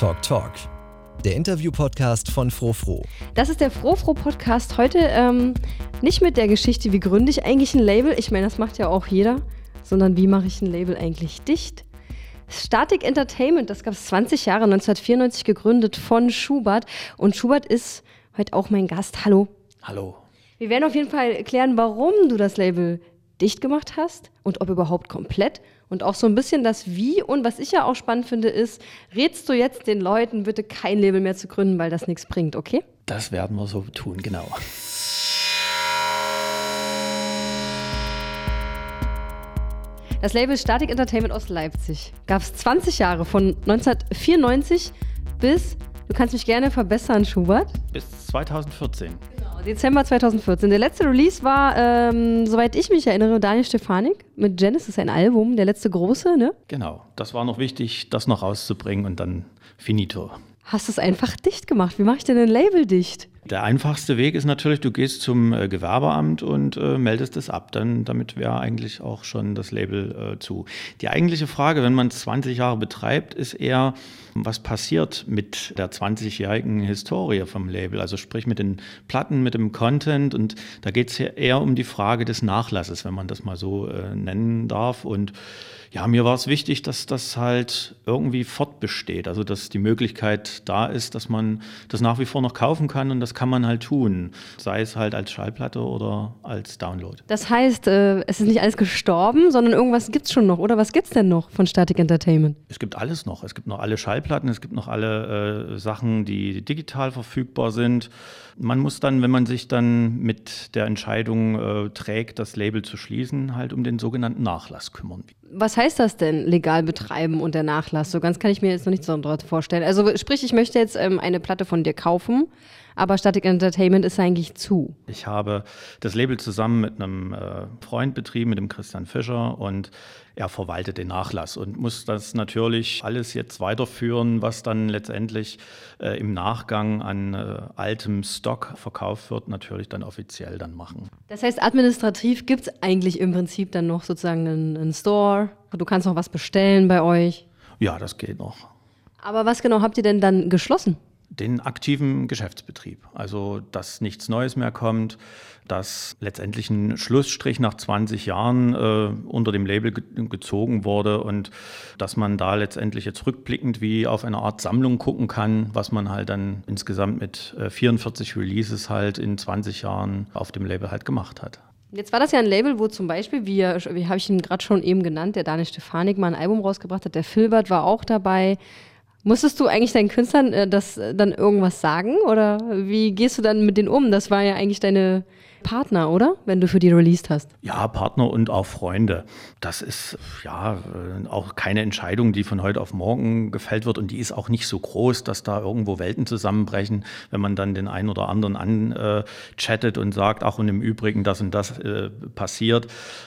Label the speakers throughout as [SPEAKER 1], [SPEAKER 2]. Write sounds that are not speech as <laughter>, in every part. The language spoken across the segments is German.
[SPEAKER 1] Talk Talk, der Interview-Podcast von Frofro.
[SPEAKER 2] Das ist der Frofro-Podcast. Heute ähm, nicht mit der Geschichte, wie gründe ich eigentlich ein Label. Ich meine, das macht ja auch jeder. Sondern wie mache ich ein Label eigentlich dicht? Static Entertainment, das gab es 20 Jahre, 1994 gegründet von Schubert. Und Schubert ist heute auch mein Gast. Hallo.
[SPEAKER 3] Hallo.
[SPEAKER 2] Wir werden auf jeden Fall erklären, warum du das Label dicht gemacht hast und ob überhaupt komplett. Und auch so ein bisschen das Wie. Und was ich ja auch spannend finde, ist, rätst du jetzt den Leuten, bitte kein Label mehr zu gründen, weil das nichts bringt, okay?
[SPEAKER 3] Das werden wir so tun, genau.
[SPEAKER 2] Das Label Static Entertainment aus Leipzig gab es 20 Jahre, von 1994 bis, du kannst mich gerne verbessern, Schubert.
[SPEAKER 3] Bis 2014.
[SPEAKER 2] Dezember 2014. Der letzte Release war, ähm, soweit ich mich erinnere, Daniel Stefanik mit Genesis, ein Album, der letzte große, ne?
[SPEAKER 3] Genau, das war noch wichtig, das noch rauszubringen und dann finito.
[SPEAKER 2] Hast du es einfach dicht gemacht? Wie mache ich denn ein Label dicht?
[SPEAKER 3] Der einfachste Weg ist natürlich, du gehst zum äh, Gewerbeamt und äh, meldest es ab. Dann, damit wäre eigentlich auch schon das Label äh, zu. Die eigentliche Frage, wenn man es 20 Jahre betreibt, ist eher, was passiert mit der 20-jährigen Historie vom Label? Also sprich mit den Platten, mit dem Content. Und da geht es eher um die Frage des Nachlasses, wenn man das mal so äh, nennen darf. Und ja, mir war es wichtig, dass das halt irgendwie fortbesteht. Also dass die Möglichkeit da ist, dass man das nach wie vor noch kaufen kann und das kann man halt tun. Sei es halt als Schallplatte oder als Download.
[SPEAKER 2] Das heißt, äh, es ist nicht alles gestorben, sondern irgendwas gibt es schon noch. Oder was gibt es denn noch von Static Entertainment?
[SPEAKER 3] Es gibt alles noch. Es gibt noch alle Schallplatten, es gibt noch alle äh, Sachen, die digital verfügbar sind. Man muss dann, wenn man sich dann mit der Entscheidung äh, trägt, das Label zu schließen, halt um den sogenannten Nachlass kümmern.
[SPEAKER 2] Was heißt das denn, legal betreiben und der Nachlass? So ganz kann ich mir jetzt noch nicht so vorstellen. Also sprich, ich möchte jetzt ähm, eine Platte von dir kaufen, aber Static Entertainment ist eigentlich zu.
[SPEAKER 3] Ich habe das Label zusammen mit einem äh, Freund betrieben, mit dem Christian Fischer und er verwaltet den Nachlass und muss das natürlich alles jetzt weiterführen, was dann letztendlich äh, im Nachgang an äh, altem Stock verkauft wird, natürlich dann offiziell dann machen.
[SPEAKER 2] Das heißt, administrativ gibt es eigentlich im Prinzip dann noch sozusagen einen, einen Store. Du kannst noch was bestellen bei euch.
[SPEAKER 3] Ja, das geht noch.
[SPEAKER 2] Aber was genau habt ihr denn dann geschlossen?
[SPEAKER 3] Den aktiven Geschäftsbetrieb. Also, dass nichts Neues mehr kommt, dass letztendlich ein Schlussstrich nach 20 Jahren äh, unter dem Label ge gezogen wurde und dass man da letztendlich jetzt rückblickend wie auf eine Art Sammlung gucken kann, was man halt dann insgesamt mit äh, 44 Releases halt in 20 Jahren auf dem Label halt gemacht hat.
[SPEAKER 2] Jetzt war das ja ein Label, wo zum Beispiel, wie, wie habe ich ihn gerade schon eben genannt, der Daniel Stefanik mal ein Album rausgebracht hat, der Filbert war auch dabei. Musstest du eigentlich deinen Künstlern äh, das äh, dann irgendwas sagen oder wie gehst du dann mit denen um? Das war ja eigentlich deine Partner, oder? Wenn du für die released hast.
[SPEAKER 3] Ja, Partner und auch Freunde. Das ist ja äh, auch keine Entscheidung, die von heute auf morgen gefällt wird und die ist auch nicht so groß, dass da irgendwo Welten zusammenbrechen, wenn man dann den einen oder anderen anchattet und sagt, ach und im Übrigen das und das äh, passiert.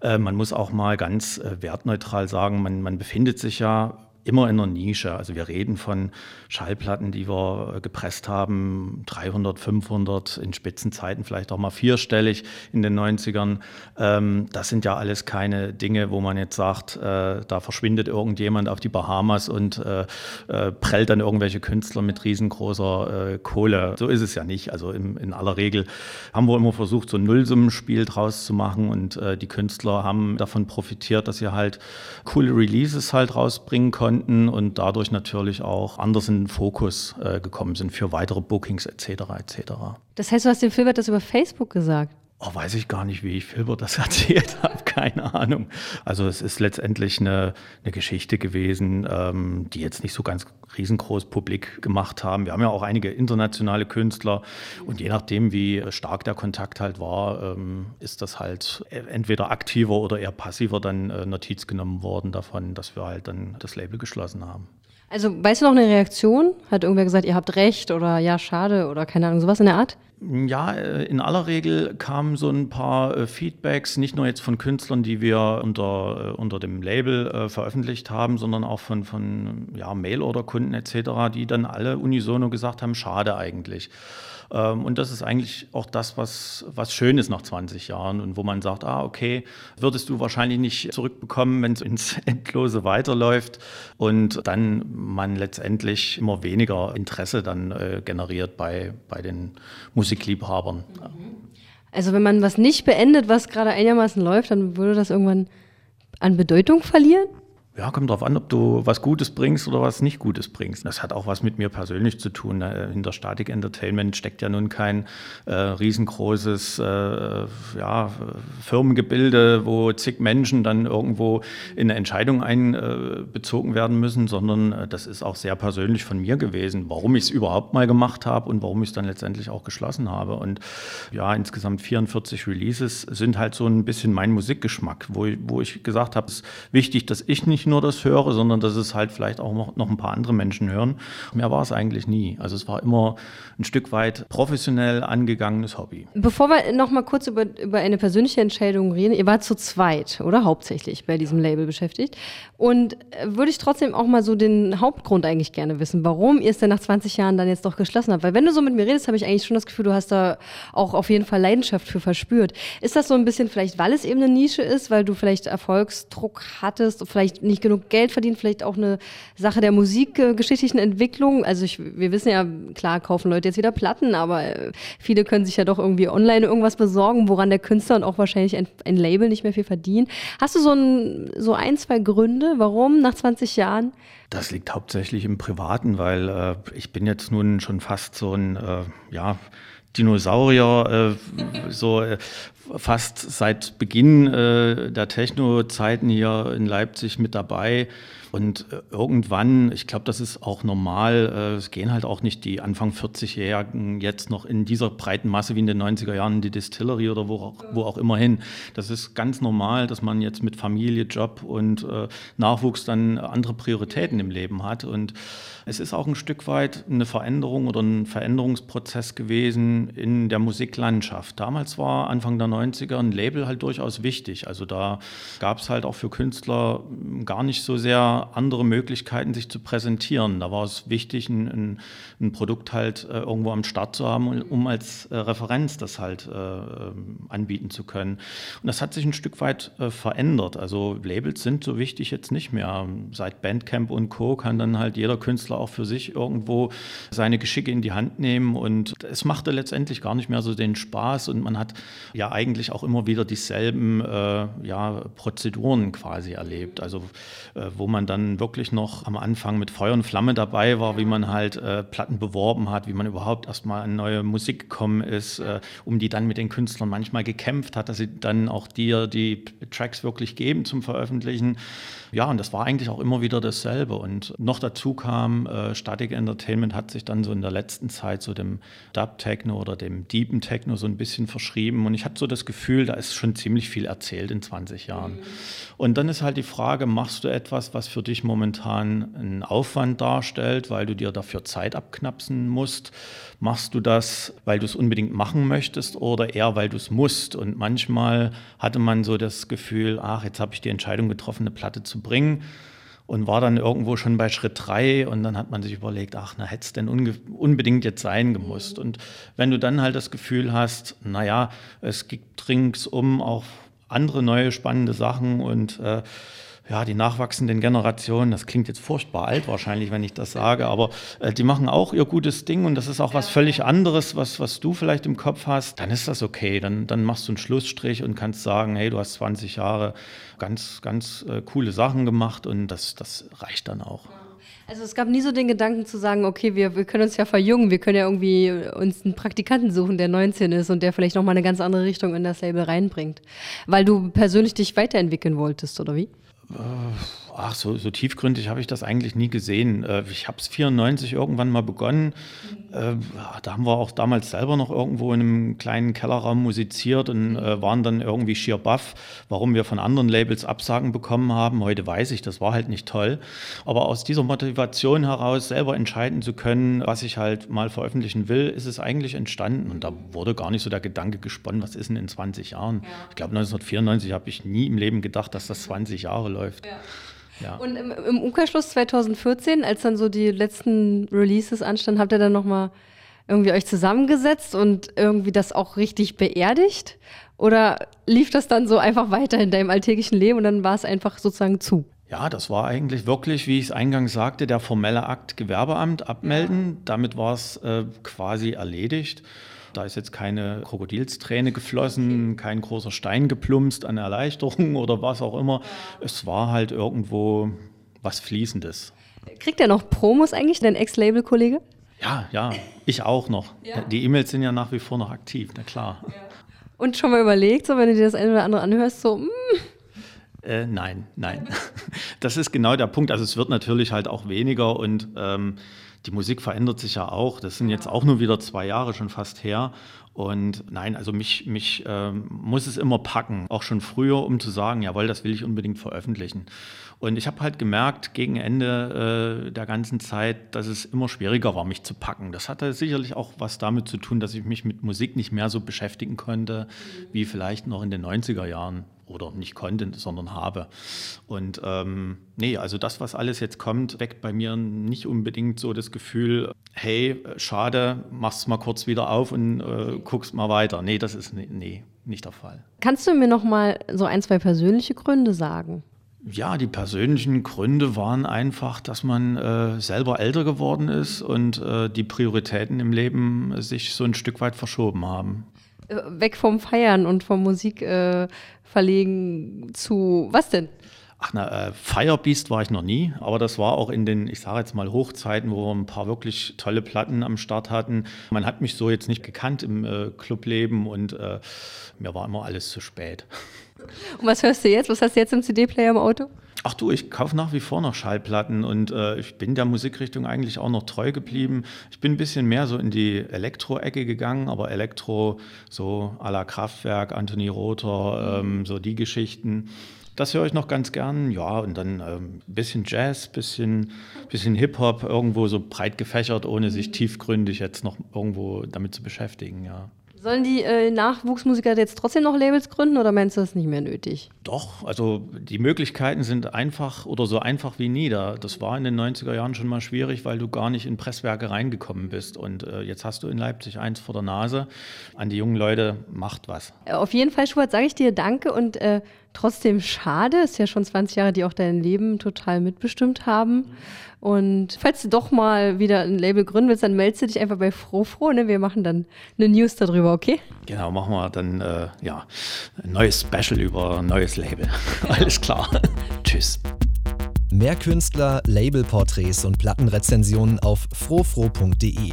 [SPEAKER 3] Äh, man muss auch mal ganz äh, wertneutral sagen, man, man befindet sich ja immer in der Nische. Also wir reden von Schallplatten, die wir gepresst haben, 300, 500, in Spitzenzeiten vielleicht auch mal vierstellig in den 90ern. Ähm, das sind ja alles keine Dinge, wo man jetzt sagt, äh, da verschwindet irgendjemand auf die Bahamas und äh, äh, prellt dann irgendwelche Künstler mit riesengroßer äh, Kohle. So ist es ja nicht. Also in aller Regel haben wir immer versucht, so ein Nullsummenspiel draus zu machen und äh, die Künstler haben davon profitiert, dass sie halt coole Releases halt rausbringen konnten konnten und dadurch natürlich auch anders in den Fokus äh, gekommen sind für weitere Bookings etc. etc.
[SPEAKER 2] Das heißt, du hast dem Filbert das über Facebook gesagt?
[SPEAKER 3] Oh, weiß ich gar nicht, wie ich Filbert das <laughs> erzählt habe, keine Ahnung. Also es ist letztendlich eine, eine Geschichte gewesen, ähm, die jetzt nicht so ganz riesengroß publik gemacht haben. Wir haben ja auch einige internationale Künstler und je nachdem, wie stark der Kontakt halt war, ähm, ist das halt entweder aktiver oder eher passiver dann äh, Notiz genommen worden davon, dass wir halt dann das Label geschlossen haben.
[SPEAKER 2] Also weißt du noch eine Reaktion? Hat irgendwer gesagt, ihr habt recht oder ja, schade oder keine Ahnung, sowas in der Art?
[SPEAKER 3] Ja, äh, in aller Regel kamen so ein paar äh, Feedbacks, nicht nur jetzt von Künstlern, die wir unter, äh, unter dem Label veröffentlicht haben, sondern auch von, von ja, Mail-Order-Kunden etc., die dann alle unisono gesagt haben, schade eigentlich. Ähm, und das ist eigentlich auch das, was, was schön ist nach 20 Jahren und wo man sagt, ah, okay, würdest du wahrscheinlich nicht zurückbekommen, wenn es ins <laughs> Endlose weiterläuft und dann man letztendlich immer weniger Interesse dann generiert bei, bei den Musikliebhabern.
[SPEAKER 2] Also wenn man was nicht beendet, was gerade einigermaßen läuft, dann würde das irgendwann an Bedeutung verlieren?
[SPEAKER 3] Ja, kommt drauf an, ob du was Gutes bringst oder was nicht Gutes bringst. Das hat auch was mit mir persönlich zu tun. Hinter Static Entertainment steckt ja nun kein äh, riesengroßes äh, ja, Firmengebilde, wo zig Menschen dann irgendwo in eine Entscheidung einbezogen äh, werden müssen, sondern äh, das ist auch sehr persönlich von mir gewesen, warum ich es überhaupt mal gemacht habe und warum ich es dann letztendlich auch geschlossen habe. Und ja, insgesamt 44 Releases sind halt so ein bisschen mein Musikgeschmack, wo, wo ich gesagt habe, es ist wichtig, dass ich nicht nur das höre, sondern dass es halt vielleicht auch noch, ein paar andere Menschen hören. Mehr war es eigentlich nie. Also es war immer ein Stück weit professionell angegangenes Hobby.
[SPEAKER 2] Bevor wir noch mal kurz über, über eine persönliche Entscheidung reden, ihr wart zu zweit, oder? Hauptsächlich bei diesem Label beschäftigt. Und äh, würde ich trotzdem auch mal so den Hauptgrund eigentlich gerne wissen, warum ihr es denn nach 20 Jahren dann jetzt doch geschlossen habt. Weil wenn du so mit mir redest, habe ich eigentlich schon das Gefühl, du hast da auch auf jeden Fall Leidenschaft für verspürt. Ist das so ein bisschen vielleicht, weil es eben eine Nische ist, weil du vielleicht Erfolgsdruck hattest vielleicht nicht genug Geld verdient, vielleicht auch eine Sache der musikgeschichtlichen Entwicklung? Also ich, wir wissen ja, klar kaufen Leute jetzt wieder Platten, aber äh, viele können sich ja doch irgendwie online irgendwas besorgen, woran der Künstler und auch wahrscheinlich ein, ein Label nicht mehr viel verdient. Hast du so ein, so ein zwei Gründe? Gründe, warum nach 20 Jahren?
[SPEAKER 3] Das liegt hauptsächlich im Privaten, weil äh, ich bin jetzt nun schon fast so ein, äh, ja, Dinosaurier, äh, so äh, fast seit Beginn äh, der Techno-Zeiten hier in Leipzig mit dabei. Und äh, irgendwann, ich glaube, das ist auch normal, äh, es gehen halt auch nicht die Anfang 40-Jährigen jetzt noch in dieser breiten Masse wie in den 90er Jahren in die Distillery oder wo auch, wo auch immer hin. Das ist ganz normal, dass man jetzt mit Familie, Job und äh, Nachwuchs dann andere Prioritäten im Leben hat. Und es ist auch ein Stück weit eine Veränderung oder ein Veränderungsprozess gewesen in der Musiklandschaft. Damals war Anfang der 90er ein Label halt durchaus wichtig. Also da gab es halt auch für Künstler gar nicht so sehr andere Möglichkeiten, sich zu präsentieren. Da war es wichtig, ein, ein, ein Produkt halt äh, irgendwo am Start zu haben, um als äh, Referenz das halt äh, ähm, anbieten zu können. Und das hat sich ein Stück weit verändert. Also Labels sind so wichtig jetzt nicht mehr. Seit Bandcamp und Co. kann dann halt jeder Künstler auch für sich irgendwo seine Geschicke in die Hand nehmen. Und es machte letztendlich gar nicht mehr so den Spaß. Und man hat ja eigentlich auch immer wieder dieselben ja, Prozeduren quasi erlebt. Also wo man dann wirklich noch am Anfang mit Feuer und Flamme dabei war, wie man halt äh, Platten beworben hat, wie man überhaupt erstmal an neue Musik gekommen ist, äh, um die dann mit den Künstlern manchmal gekämpft hat, dass sie dann auch dir die Tracks wirklich geben zum Veröffentlichen. Ja, und das war eigentlich auch immer wieder dasselbe. Und noch dazu kam, äh, Static Entertainment hat sich dann so in der letzten Zeit so dem Dub-Techno oder dem Deepen Techno so ein bisschen verschrieben. Und ich hatte so das Gefühl, da ist schon ziemlich viel erzählt in 20 Jahren. Mhm. Und dann ist halt die Frage, machst du etwas, was für dich momentan einen Aufwand darstellt, weil du dir dafür Zeit abknapsen musst? Machst du das, weil du es unbedingt machen möchtest oder eher, weil du es musst? Und manchmal hatte man so das Gefühl, ach, jetzt habe ich die Entscheidung getroffen, eine Platte zu bringen und war dann irgendwo schon bei Schritt drei und dann hat man sich überlegt, ach, na, hätte es denn unbedingt jetzt sein gemusst. Und wenn du dann halt das Gefühl hast, naja, es gibt ringsum auch andere neue spannende Sachen und äh, ja, die nachwachsenden Generationen, das klingt jetzt furchtbar alt wahrscheinlich, wenn ich das sage, aber äh, die machen auch ihr gutes Ding und das ist auch was völlig anderes, was, was du vielleicht im Kopf hast, dann ist das okay. Dann, dann machst du einen Schlussstrich und kannst sagen, hey, du hast 20 Jahre ganz, ganz äh, coole Sachen gemacht und das, das reicht dann auch.
[SPEAKER 2] Also es gab nie so den Gedanken zu sagen, okay, wir, wir können uns ja verjüngen, wir können ja irgendwie uns einen Praktikanten suchen, der 19 ist und der vielleicht nochmal eine ganz andere Richtung in das Label reinbringt. Weil du persönlich dich weiterentwickeln wolltest, oder wie?
[SPEAKER 3] uh, Ach, so, so tiefgründig habe ich das eigentlich nie gesehen. Äh, ich habe es 94 irgendwann mal begonnen. Äh, da haben wir auch damals selber noch irgendwo in einem kleinen Kellerraum musiziert und äh, waren dann irgendwie schier baff, warum wir von anderen Labels Absagen bekommen haben. Heute weiß ich, das war halt nicht toll. Aber aus dieser Motivation heraus, selber entscheiden zu können, was ich halt mal veröffentlichen will, ist es eigentlich entstanden. Und da wurde gar nicht so der Gedanke gesponnen, was ist denn in 20 Jahren? Ja. Ich glaube, 1994 habe ich nie im Leben gedacht, dass das 20 Jahre läuft. Ja.
[SPEAKER 2] Ja. Und im, im, Umkehrschluss 2014, als dann so die letzten Releases anstanden, habt ihr dann nochmal irgendwie euch zusammengesetzt und irgendwie das auch richtig beerdigt? Oder lief das dann so einfach weiter in deinem alltäglichen Leben und dann war es einfach sozusagen zu?
[SPEAKER 3] Ja, das war eigentlich wirklich, wie ich es eingangs sagte, der formelle Akt Gewerbeamt abmelden. Ja. Damit war es äh, quasi erledigt. Da ist jetzt keine Krokodilsträne geflossen, kein großer Stein geplumpst an Erleichterung <laughs> oder was auch immer. Es war halt irgendwo was Fließendes.
[SPEAKER 2] Kriegt er noch Promos eigentlich, dein Ex-Label-Kollege?
[SPEAKER 3] Ja, ja, ich auch noch. Ja. Die E-Mails sind ja nach wie vor noch aktiv, na klar. Ja.
[SPEAKER 2] Und schon mal überlegt, so wenn du dir das eine oder andere anhörst, so, mm.
[SPEAKER 3] Äh, nein, nein. <laughs> Das ist genau der Punkt. Also es wird natürlich halt auch weniger und ähm, die Musik verändert sich ja auch. Das sind jetzt auch nur wieder zwei Jahre schon fast her. Und nein, also mich, mich ähm, muss es immer packen, auch schon früher, um zu sagen, jawohl, das will ich unbedingt veröffentlichen. Und ich habe halt gemerkt gegen Ende äh, der ganzen Zeit, dass es immer schwieriger war, mich zu packen. Das hatte sicherlich auch was damit zu tun, dass ich mich mit Musik nicht mehr so beschäftigen konnte, wie vielleicht noch in den 90er Jahren oder nicht konnte, sondern habe. Und ähm, nee, also das, was alles jetzt kommt, weckt bei mir nicht unbedingt so das Gefühl, hey, schade, mach's mal kurz wieder auf und äh, guckst mal weiter. Nee, das ist nee, nicht der Fall.
[SPEAKER 2] Kannst du mir noch mal so ein, zwei persönliche Gründe sagen?
[SPEAKER 3] Ja, die persönlichen Gründe waren einfach, dass man äh, selber älter geworden ist und äh, die Prioritäten im Leben sich so ein Stück weit verschoben haben.
[SPEAKER 2] Äh, weg vom Feiern und vom Musik äh, verlegen zu was denn?
[SPEAKER 3] Ach na, äh, Firebeast war ich noch nie, aber das war auch in den, ich sage jetzt mal Hochzeiten, wo wir ein paar wirklich tolle Platten am Start hatten. Man hat mich so jetzt nicht gekannt im äh, Clubleben und äh, mir war immer alles zu spät.
[SPEAKER 2] Und was hörst du jetzt? Was hast du jetzt im CD-Player im Auto?
[SPEAKER 3] Ach du, ich kaufe nach wie vor noch Schallplatten und äh, ich bin der Musikrichtung eigentlich auch noch treu geblieben. Ich bin ein bisschen mehr so in die Elektro-Ecke gegangen, aber Elektro so à la Kraftwerk, Anthony Rother, ähm, so die Geschichten. Das höre ich noch ganz gern. Ja, und dann ein ähm, bisschen Jazz, bisschen, bisschen Hip-Hop, irgendwo so breit gefächert, ohne sich tiefgründig jetzt noch irgendwo damit zu beschäftigen, ja.
[SPEAKER 2] Sollen die äh, Nachwuchsmusiker jetzt trotzdem noch Labels gründen oder meinst du das nicht mehr nötig?
[SPEAKER 3] Doch, also die Möglichkeiten sind einfach oder so einfach wie nie. Da. Das war in den 90er Jahren schon mal schwierig, weil du gar nicht in Presswerke reingekommen bist. Und äh, jetzt hast du in Leipzig eins vor der Nase. An die jungen Leute, macht was.
[SPEAKER 2] Äh, auf jeden Fall, Schubert, sage ich dir Danke und äh, trotzdem schade. Es ist ja schon 20 Jahre, die auch dein Leben total mitbestimmt haben. Und falls du doch mal wieder ein Label gründen willst, dann meldest du dich einfach bei Frofro. Ne? Wir machen dann eine News darüber, okay?
[SPEAKER 3] Genau, machen wir dann äh, ja, ein neues Special über ein neues Label. <laughs> Alles klar. <laughs> Tschüss.
[SPEAKER 1] Mehr Künstler, Labelporträts und Plattenrezensionen auf frofro.de.